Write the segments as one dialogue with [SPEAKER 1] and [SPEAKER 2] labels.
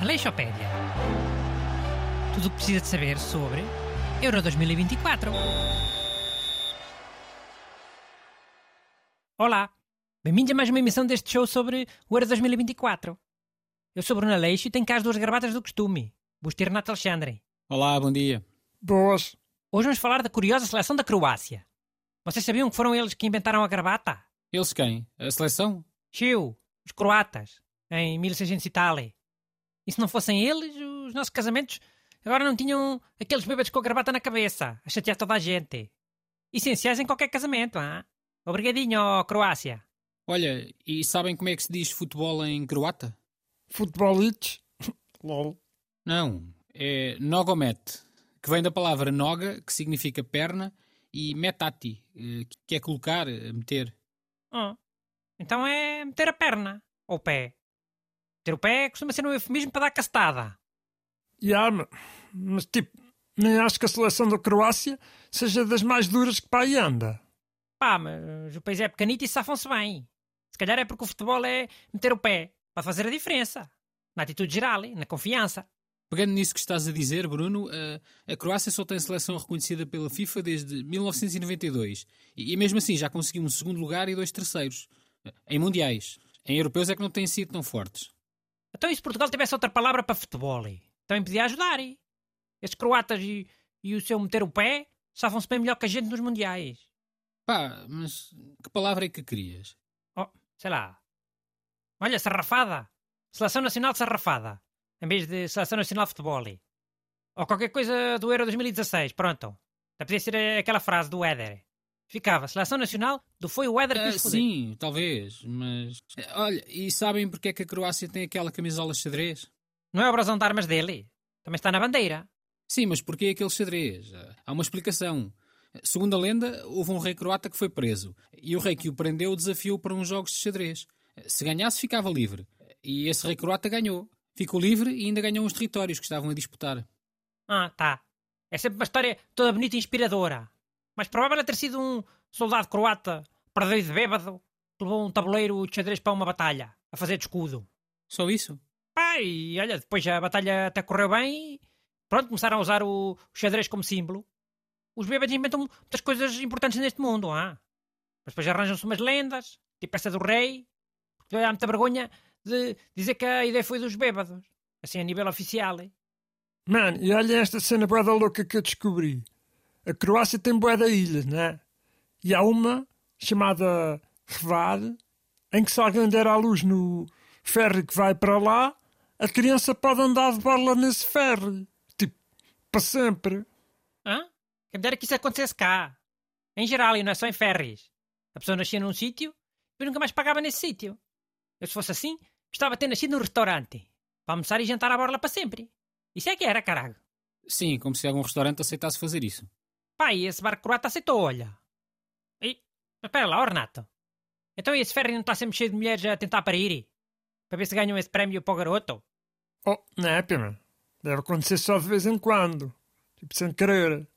[SPEAKER 1] Aleixopédia. Tudo o que precisa de saber sobre Euro 2024. Olá, bem-vindos a mais uma emissão deste show sobre o Euro 2024. Eu sou Bruno Aleixo e tenho cá as duas gravatas do costume. Busto e Renato Alexandre.
[SPEAKER 2] Olá, bom dia.
[SPEAKER 3] Boas.
[SPEAKER 1] Hoje vamos falar da curiosa seleção da Croácia. Vocês sabiam que foram eles que inventaram a gravata?
[SPEAKER 2] Eles quem? A seleção?
[SPEAKER 1] Chiu, os croatas, em 1600 e tal. E se não fossem eles, os nossos casamentos agora não tinham aqueles bêbados com a gravata na cabeça, a chatear toda a gente. Essenciais em qualquer casamento, ah? Obrigadinho, ó, Croácia.
[SPEAKER 2] Olha, e sabem como é que se diz futebol em croata?
[SPEAKER 3] Futebolites. Lol.
[SPEAKER 2] Não, é nogomet, que vem da palavra noga, que significa perna, e metati, eh, que é colocar, eh, meter.
[SPEAKER 1] Oh, então é meter a perna, ou o pé. Meter o pé costuma ser um eufemismo para dar castada.
[SPEAKER 3] Yeah, ma- mas tipo, nem acho que a seleção da Croácia seja das mais duras que para aí anda.
[SPEAKER 1] Pá, mas o país é pequenito e safam-se bem. Se calhar é porque o futebol é meter o pé para fazer a diferença. Na atitude geral, na confiança.
[SPEAKER 2] Pegando nisso que estás a dizer, Bruno, a, a Croácia só tem seleção reconhecida pela FIFA desde 1992. E, e mesmo assim já conseguiu um segundo lugar e dois terceiros. Em mundiais. Em europeus é que não têm sido tão fortes.
[SPEAKER 1] Então e se Portugal tivesse outra palavra para futebol? Também podia ajudar. Estes croatas e, e o seu meter o pé safam-se bem melhor que a gente nos mundiais.
[SPEAKER 2] Pá, mas que palavra é que querias?
[SPEAKER 1] Oh, sei lá. Olha, sarrafada. Seleção Nacional de Sarrafada. Em vez de Seleção Nacional de Futebol. Ou qualquer coisa do Euro 2016. Pronto. Até podia ser aquela frase do Éder. Ficava Seleção Nacional do Foi o Éder que fodeu.
[SPEAKER 2] sim, talvez, mas. Olha, e sabem porque é que a Croácia tem aquela camisola xadrez?
[SPEAKER 1] Não é o brasão de armas dele. Também está na bandeira.
[SPEAKER 2] Sim, mas porquê aquele xadrez? Há uma explicação. Segundo a lenda, houve um rei croata que foi preso e o rei que o prendeu desafiou para uns jogos de xadrez. Se ganhasse, ficava livre. E esse rei croata ganhou. Ficou livre e ainda ganhou uns territórios que estavam a disputar.
[SPEAKER 1] Ah, tá. É sempre uma história toda bonita e inspiradora. Mas provável é ter sido um soldado croata, perdido de bêbado, que levou um tabuleiro de xadrez para uma batalha, a fazer de escudo.
[SPEAKER 2] Só isso?
[SPEAKER 1] Pá, e olha, depois a batalha até correu bem e pronto, começaram a usar o, o xadrez como símbolo. Os bêbados inventam muitas coisas importantes neste mundo, ah. Mas depois arranjam-se umas lendas, tipo essa do rei, porque há muita vergonha de dizer que a ideia foi dos bêbados. Assim, a nível oficial. hein?
[SPEAKER 3] Mano, e olha esta cena bué da louca que eu descobri. A Croácia tem bué da ilhas, né? E há uma chamada Hvar, em que se alguém der à luz no ferry que vai para lá, a criança pode andar de borla nesse ferry. Tipo, para sempre.
[SPEAKER 1] Hã? Quem me dera que isso acontecesse cá. Em geral, e não é só em ferries. A pessoa nascia num sítio e nunca mais pagava nesse sítio. Eu, se fosse assim, gostava de ter nascido num restaurante. Para almoçar e jantar à borla para sempre. Isso é que era, caralho.
[SPEAKER 2] Sim, como se algum restaurante aceitasse fazer isso.
[SPEAKER 1] Pai, esse barco croata aceitou, olha. E, mas espera lá, ó Renato. Então esse ferry não está sempre cheio de mulheres a tentar parir? Para ver se ganham esse prémio para o garoto?
[SPEAKER 3] Oh, não é, pena. Deve acontecer só de vez em quando. Tipo, sem querer.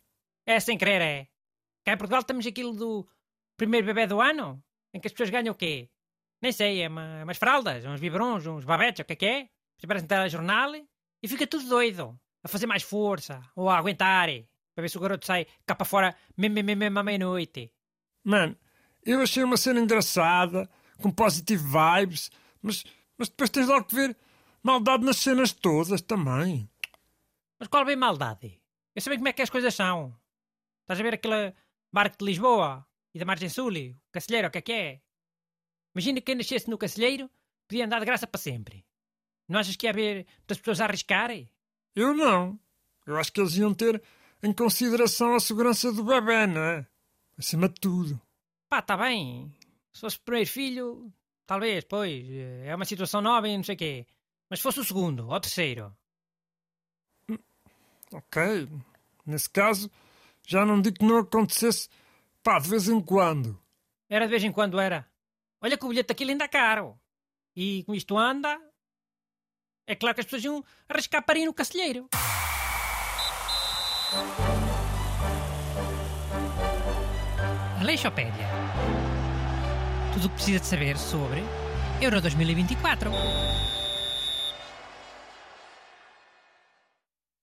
[SPEAKER 1] É sem querer, é. Cá em Portugal temos aquilo do primeiro bebê do ano, em que as pessoas ganham o quê? Nem sei, é uma, umas fraldas, uns biberons, uns babetes, o que é que é? Aparece no telejornal e fica tudo doido. A fazer mais força, ou a aguentar, para ver se o garoto sai cá para fora mesmo, mesmo, mesmo à meia-noite.
[SPEAKER 3] Mano, eu achei uma cena engraçada, com positive vibes, mas, mas depois tens logo que ver maldade nas cenas todas também.
[SPEAKER 1] Mas qual bem maldade? Eu sei bem como é que as coisas são. Estás a ver aquele barco de Lisboa e da Margem Sul, o Cacilheiro, o que é que é? Imagina que quem nascesse no Cacilheiro podia andar de graça para sempre. Não achas que ia haver muitas pessoas a arriscar?
[SPEAKER 3] Eu não. Eu acho que eles iam ter em consideração a segurança do bebê, não é? Acima de tudo.
[SPEAKER 1] Pá, está bem. Se fosse o primeiro filho, talvez, pois. É uma situação nova e não sei o quê. Mas se fosse o segundo ou o terceiro.
[SPEAKER 3] Ok. Nesse caso, já não digo que não acontecesse, pá, de vez em quando.
[SPEAKER 1] Era de vez em quando era. Olha que o bilhete daquilo ainda é caro. E como isto anda, é claro que as pessoas iam arriscar para ir no cacilheiro. Aleixopédia. Tudo o que precisa de saber sobre Euro 2024.